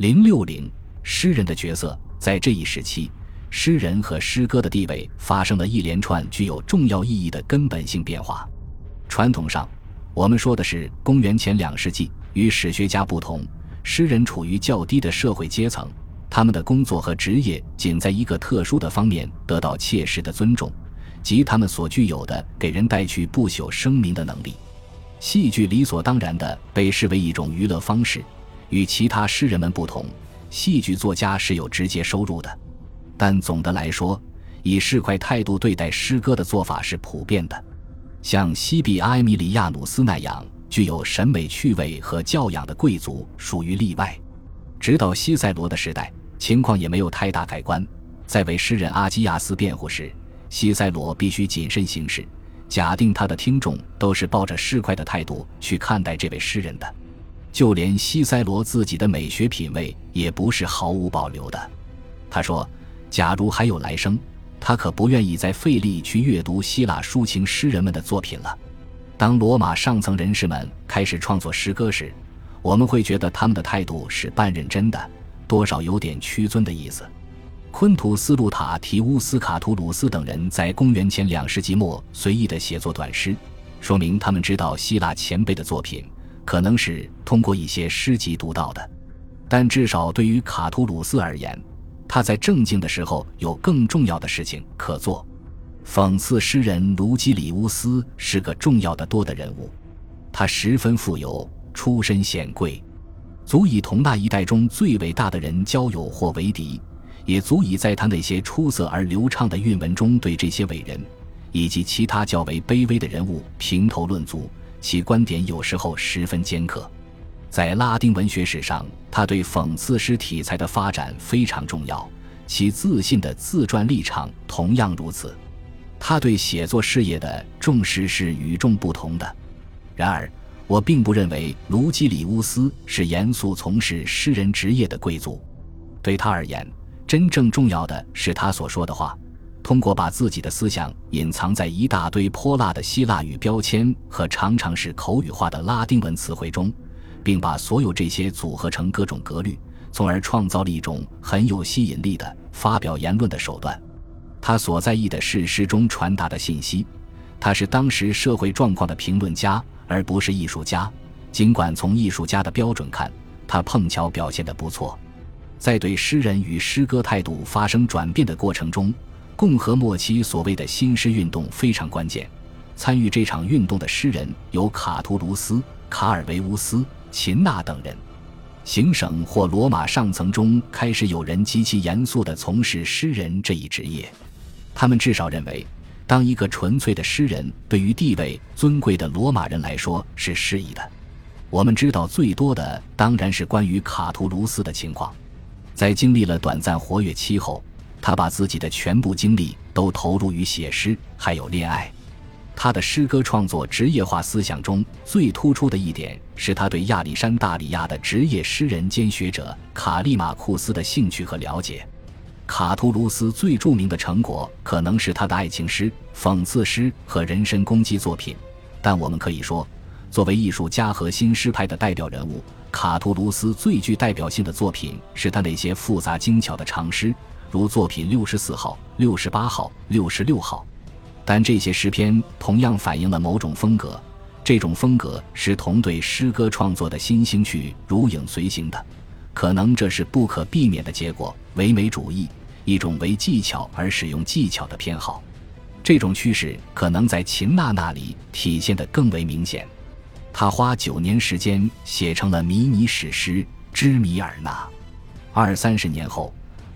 零六零，诗人的角色在这一时期，诗人和诗歌的地位发生了一连串具有重要意义的根本性变化。传统上，我们说的是公元前两世纪。与史学家不同，诗人处于较低的社会阶层，他们的工作和职业仅在一个特殊的方面得到切实的尊重，即他们所具有的给人带去不朽声名的能力。戏剧理所当然地被视为一种娱乐方式，与其他诗人们不同，戏剧作家是有直接收入的。但总的来说，以市侩态度对待诗歌的做法是普遍的，像西比埃米里亚努斯那样具有审美趣味和教养的贵族属于例外。直到西塞罗的时代，情况也没有太大改观。在为诗人阿基亚斯辩护时，西塞罗必须谨慎行事。假定他的听众都是抱着市侩的态度去看待这位诗人的，就连西塞罗自己的美学品味也不是毫无保留的。他说：“假如还有来生，他可不愿意再费力去阅读希腊抒情诗人们的作品了。”当罗马上层人士们开始创作诗歌时，我们会觉得他们的态度是半认真的，多少有点屈尊的意思。昆图斯·路塔提乌斯·卡图鲁斯等人在公元前两世纪末随意的写作短诗，说明他们知道希腊前辈的作品可能是通过一些诗集读到的。但至少对于卡图鲁斯而言，他在正经的时候有更重要的事情可做。讽刺诗人卢基里乌斯是个重要的多的人物，他十分富有，出身显贵，足以同那一代中最伟大的人交友或为敌。也足以在他那些出色而流畅的韵文中，对这些伟人以及其他较为卑微的人物评头论足。其观点有时候十分尖刻。在拉丁文学史上，他对讽刺诗题材的发展非常重要，其自信的自传立场同样如此。他对写作事业的重视是与众不同的。然而，我并不认为卢基里乌斯是严肃从事诗人职业的贵族。对他而言，真正重要的是他所说的话，通过把自己的思想隐藏在一大堆泼辣的希腊语标签和常常是口语化的拉丁文词汇中，并把所有这些组合成各种格律，从而创造了一种很有吸引力的发表言论的手段。他所在意的是诗中传达的信息。他是当时社会状况的评论家，而不是艺术家。尽管从艺术家的标准看，他碰巧表现得不错。在对诗人与诗歌态度发生转变的过程中，共和末期所谓的新诗运动非常关键。参与这场运动的诗人有卡图卢斯、卡尔维乌斯、秦纳等人。行省或罗马上层中开始有人极其严肃地从事诗人这一职业。他们至少认为，当一个纯粹的诗人对于地位尊贵的罗马人来说是适宜的。我们知道最多的当然是关于卡图卢斯的情况。在经历了短暂活跃期后，他把自己的全部精力都投入于写诗，还有恋爱。他的诗歌创作职业化思想中最突出的一点是他对亚历山大里亚的职业诗人兼学者卡利马库斯的兴趣和了解。卡图卢斯最著名的成果可能是他的爱情诗、讽刺诗和人身攻击作品，但我们可以说，作为艺术家和新诗派的代表人物。卡图卢斯最具代表性的作品是他那些复杂精巧的长诗，如作品六十四号、六十八号、六十六号。但这些诗篇同样反映了某种风格，这种风格是同对诗歌创作的新兴趣如影随形的。可能这是不可避免的结果。唯美主义，一种为技巧而使用技巧的偏好，这种趋势可能在秦娜那里体现得更为明显。他花九年时间写成了迷你史诗《之米尔纳》，二三十年后，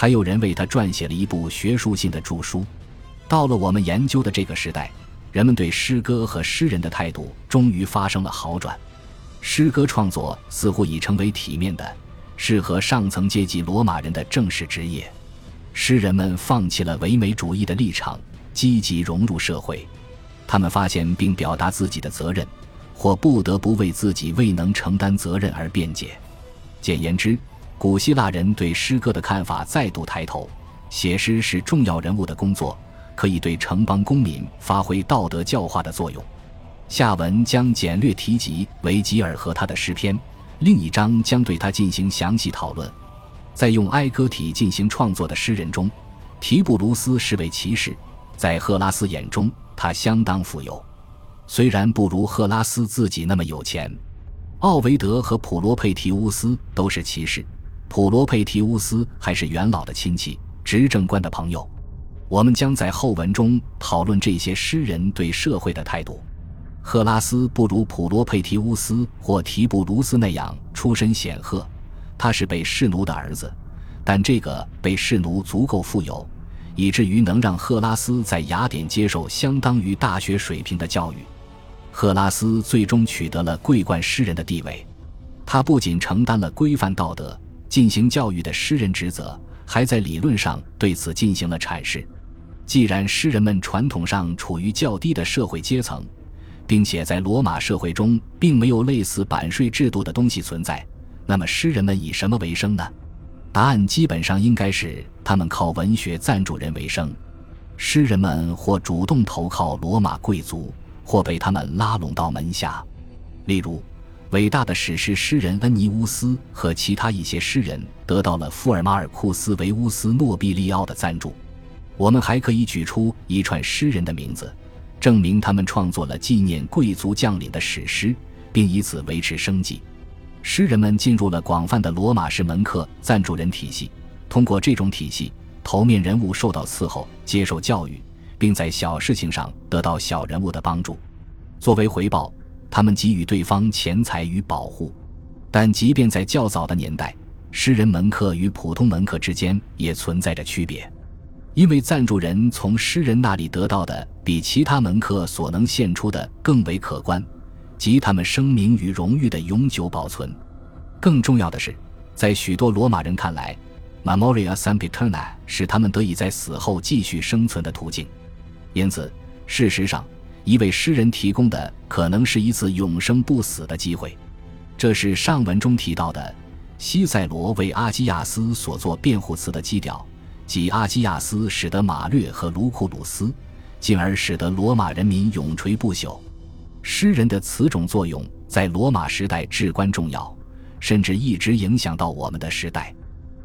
还有人为他撰写了一部学术性的著书。到了我们研究的这个时代，人们对诗歌和诗人的态度终于发生了好转。诗歌创作似乎已成为体面的、适合上层阶级罗马人的正式职业。诗人们放弃了唯美主义的立场，积极融入社会。他们发现并表达自己的责任。或不得不为自己未能承担责任而辩解。简言之，古希腊人对诗歌的看法再度抬头。写诗是重要人物的工作，可以对城邦公民发挥道德教化的作用。下文将简略提及维吉尔和他的诗篇，另一章将对他进行详细讨论。在用哀歌体进行创作的诗人中，提布鲁斯是位骑士。在赫拉斯眼中，他相当富有，虽然不如赫拉斯自己那么有钱。奥维德和普罗佩提乌斯都是骑士，普罗佩提乌斯还是元老的亲戚，执政官的朋友。我们将在后文中讨论这些诗人对社会的态度。赫拉斯不如普罗佩提乌斯或提布鲁斯那样出身显赫。他是被士奴的儿子，但这个被士奴足够富有，以至于能让赫拉斯在雅典接受相当于大学水平的教育。赫拉斯最终取得了桂冠诗人的地位。他不仅承担了规范道德、进行教育的诗人职责，还在理论上对此进行了阐释。既然诗人们传统上处于较低的社会阶层，并且在罗马社会中并没有类似版税制度的东西存在。那么诗人们以什么为生呢？答案基本上应该是他们靠文学赞助人为生。诗人们或主动投靠罗马贵族，或被他们拉拢到门下。例如，伟大的史诗诗人恩尼乌斯和其他一些诗人得到了富尔马尔库斯·维乌斯·诺比利奥的赞助。我们还可以举出一串诗人的名字，证明他们创作了纪念贵族将领的史诗，并以此维持生计。诗人们进入了广泛的罗马式门客赞助人体系，通过这种体系，头面人物受到伺候、接受教育，并在小事情上得到小人物的帮助。作为回报，他们给予对方钱财与保护。但即便在较早的年代，诗人门客与普通门客之间也存在着区别，因为赞助人从诗人那里得到的比其他门客所能献出的更为可观。及他们声名与荣誉的永久保存。更重要的是，在许多罗马人看来，Memoria Sempiterna 是他们得以在死后继续生存的途径。因此，事实上，一位诗人提供的可能是一次永生不死的机会。这是上文中提到的西塞罗为阿基亚斯所作辩护词的基调，即阿基亚斯使得马略和卢库鲁斯，进而使得罗马人民永垂不朽。诗人的此种作用在罗马时代至关重要，甚至一直影响到我们的时代。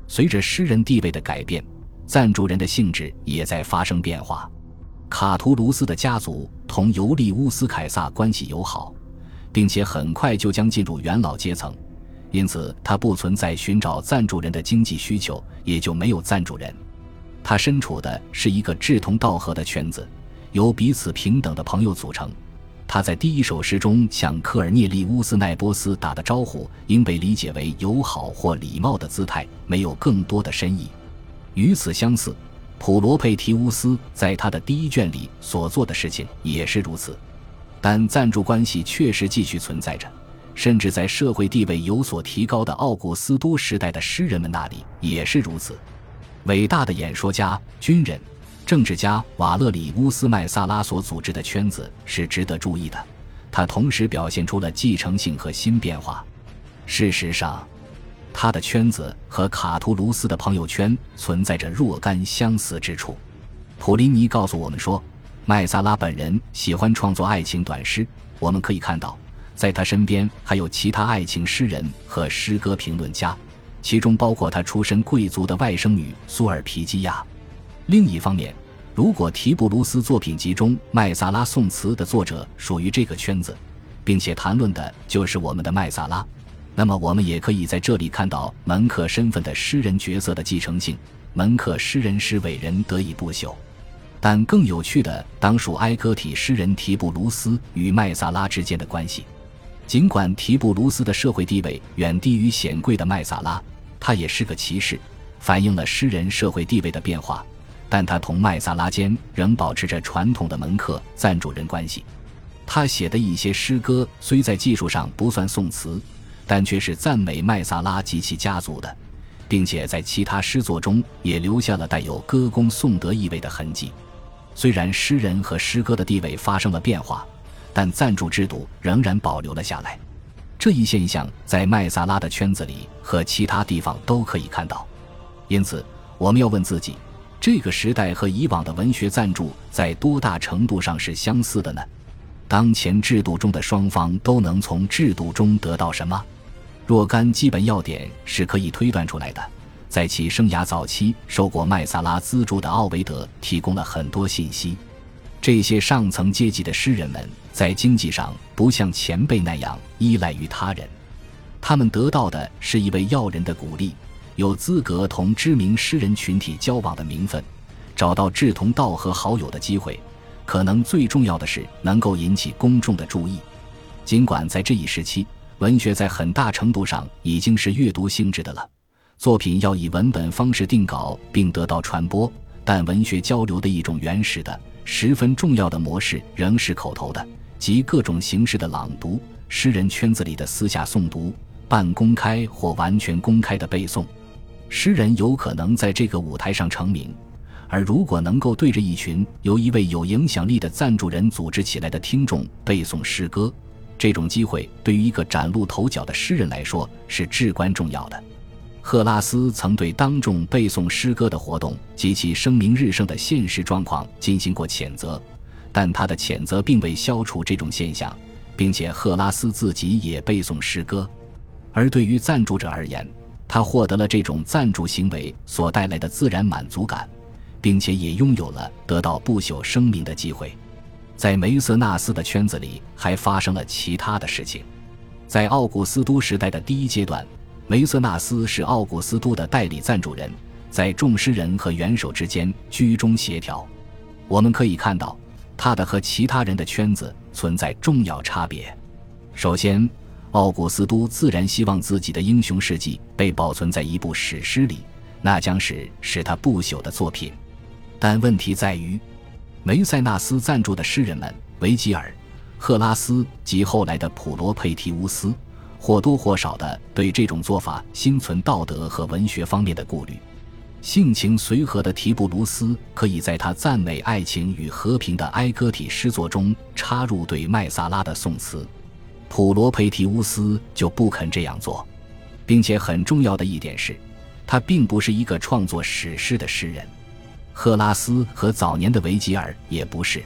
随着诗人地位的改变，赞助人的性质也在发生变化。卡图卢斯的家族同尤利乌斯·凯撒关系友好，并且很快就将进入元老阶层，因此他不存在寻找赞助人的经济需求，也就没有赞助人。他身处的是一个志同道合的圈子，由彼此平等的朋友组成。他在第一首诗中向科尔涅利乌斯·奈波斯打的招呼，应被理解为友好或礼貌的姿态，没有更多的深意。与此相似，普罗佩提乌斯在他的第一卷里所做的事情也是如此。但赞助关系确实继续存在着，甚至在社会地位有所提高的奥古斯都时代的诗人们那里也是如此。伟大的演说家、军人。政治家瓦勒里乌斯·麦萨拉所组织的圈子是值得注意的，他同时表现出了继承性和新变化。事实上，他的圈子和卡图卢斯的朋友圈存在着若干相似之处。普林尼告诉我们说，麦萨拉本人喜欢创作爱情短诗。我们可以看到，在他身边还有其他爱情诗人和诗歌评论家，其中包括他出身贵族的外甥女苏尔皮基亚。另一方面，如果提布鲁斯作品集中麦萨拉宋词的作者属于这个圈子，并且谈论的就是我们的麦萨拉，那么我们也可以在这里看到门客身份的诗人角色的继承性。门客诗人使伟人得以不朽，但更有趣的当属埃戈体诗人提布鲁斯与麦萨拉之间的关系。尽管提布鲁斯的社会地位远低于显贵的麦萨拉，他也是个骑士，反映了诗人社会地位的变化。但他同麦萨拉间仍保持着传统的门客赞助人关系。他写的一些诗歌虽在技术上不算宋词，但却是赞美麦萨拉及其家族的，并且在其他诗作中也留下了带有歌功颂德意味的痕迹。虽然诗人和诗歌的地位发生了变化，但赞助制度仍然保留了下来。这一现象在麦萨拉的圈子里和其他地方都可以看到。因此，我们要问自己。这个时代和以往的文学赞助在多大程度上是相似的呢？当前制度中的双方都能从制度中得到什么？若干基本要点是可以推断出来的。在其生涯早期受过麦萨拉资助的奥维德提供了很多信息。这些上层阶级的诗人们在经济上不像前辈那样依赖于他人，他们得到的是一位要人的鼓励，有资格同知名诗人群体交往的名分，找到志同道合好友的机会。可能最重要的是能够引起公众的注意。尽管在这一时期，文学在很大程度上已经是阅读性质的了，作品要以文本方式定稿并得到传播，但文学交流的一种原始的。十分重要的模式仍是口头的，即各种形式的朗读、诗人圈子里的私下诵读、半公开或完全公开的背诵。诗人有可能在这个舞台上成名，而如果能够对着一群由一位有影响力的赞助人组织起来的听众背诵诗歌，这种机会对于一个崭露头角的诗人来说是至关重要的。赫拉斯曾对当众背诵诗歌的活动及其声名日盛的现实状况进行过谴责，但他的谴责并未消除这种现象，并且赫拉斯自己也背诵诗歌。而对于赞助者而言，他获得了这种赞助行为所带来的自然满足感，并且也拥有了得到不朽声名的机会。在梅瑟纳斯的圈子里，还发生了其他的事情。在奥古斯都时代的第一阶段。梅瑟纳斯是奥古斯都的代理赞助人，在众诗人和元首之间居中协调。我们可以看到，他的和其他人的圈子存在重要差别。首先，奥古斯都自然希望自己的英雄事迹被保存在一部史诗里，那将是使他不朽的作品。但问题在于，梅塞纳斯赞助的诗人们维吉尔、赫拉斯及后来的普罗佩提乌斯。或多或少的对这种做法心存道德和文学方面的顾虑。性情随和的提布鲁斯可以在他赞美爱情与和平的哀歌体诗作中插入对麦萨拉的颂词，普罗佩提乌斯就不肯这样做，并且很重要的一点是，他并不是一个创作史诗的诗人。赫拉斯和早年的维吉尔也不是，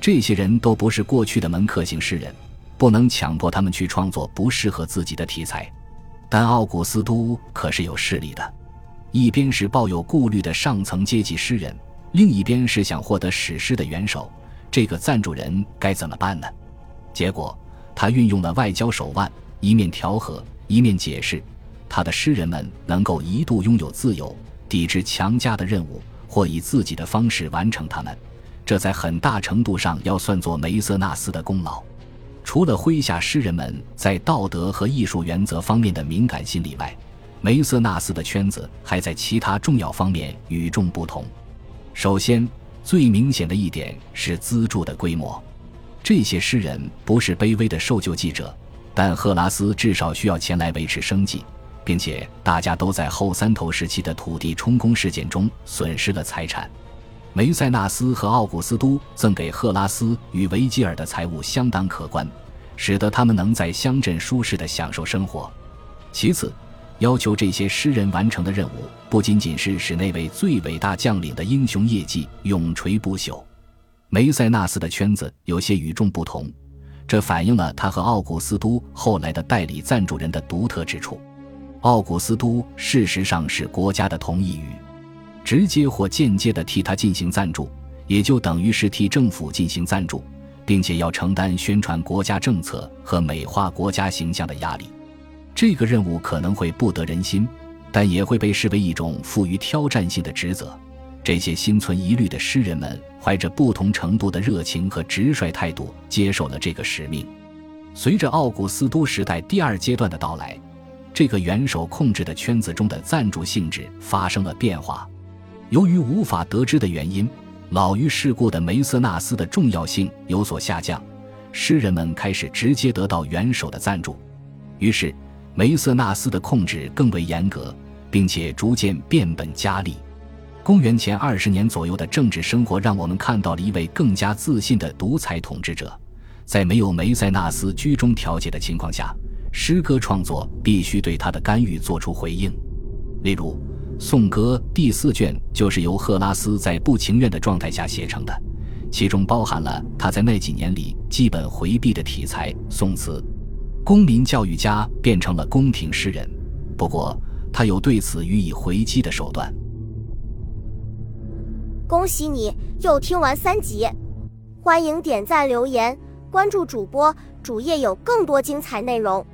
这些人都不是过去的门客型诗人。不能强迫他们去创作不适合自己的题材，但奥古斯都可是有势力的。一边是抱有顾虑的上层阶级诗人，另一边是想获得史诗的元首。这个赞助人该怎么办呢？结果，他运用了外交手腕，一面调和，一面解释，他的诗人们能够一度拥有自由，抵制强加的任务，或以自己的方式完成他们。这在很大程度上要算作梅瑟纳斯的功劳。除了麾下诗人们在道德和艺术原则方面的敏感心理外，梅瑟纳斯的圈子还在其他重要方面与众不同。首先，最明显的一点是资助的规模。这些诗人不是卑微的受救记者，但赫拉斯至少需要钱来维持生计，并且大家都在后三头时期的土地充公事件中损失了财产。梅塞纳斯和奥古斯都赠给赫拉斯与维吉尔的财物相当可观，使得他们能在乡镇舒适地享受生活。其次，要求这些诗人完成的任务不仅仅是使那位最伟大将领的英雄业绩永垂不朽。梅塞纳斯的圈子有些与众不同，这反映了他和奥古斯都后来的代理赞助人的独特之处。奥古斯都事实上是国家的同意语。直接或间接地替他进行赞助，也就等于是替政府进行赞助，并且要承担宣传国家政策和美化国家形象的压力。这个任务可能会不得人心，但也会被视为一种富于挑战性的职责。这些心存疑虑的诗人们怀着不同程度的热情和直率态度接受了这个使命。随着奥古斯都时代第二阶段的到来，这个元首控制的圈子中的赞助性质发生了变化。由于无法得知的原因，老于世故的梅瑟纳斯的重要性有所下降，诗人们开始直接得到元首的赞助，于是梅瑟纳斯的控制更为严格，并且逐渐变本加厉。公元前二十年左右的政治生活让我们看到了一位更加自信的独裁统治者，在没有梅塞纳斯居中调解的情况下，诗歌创作必须对他的干预做出回应，例如。颂歌第四卷就是由赫拉斯在不情愿的状态下写成的，其中包含了他在那几年里基本回避的题材——宋词。公民教育家变成了宫廷诗人，不过他有对此予以回击的手段。恭喜你又听完三集，欢迎点赞、留言、关注主播，主页有更多精彩内容。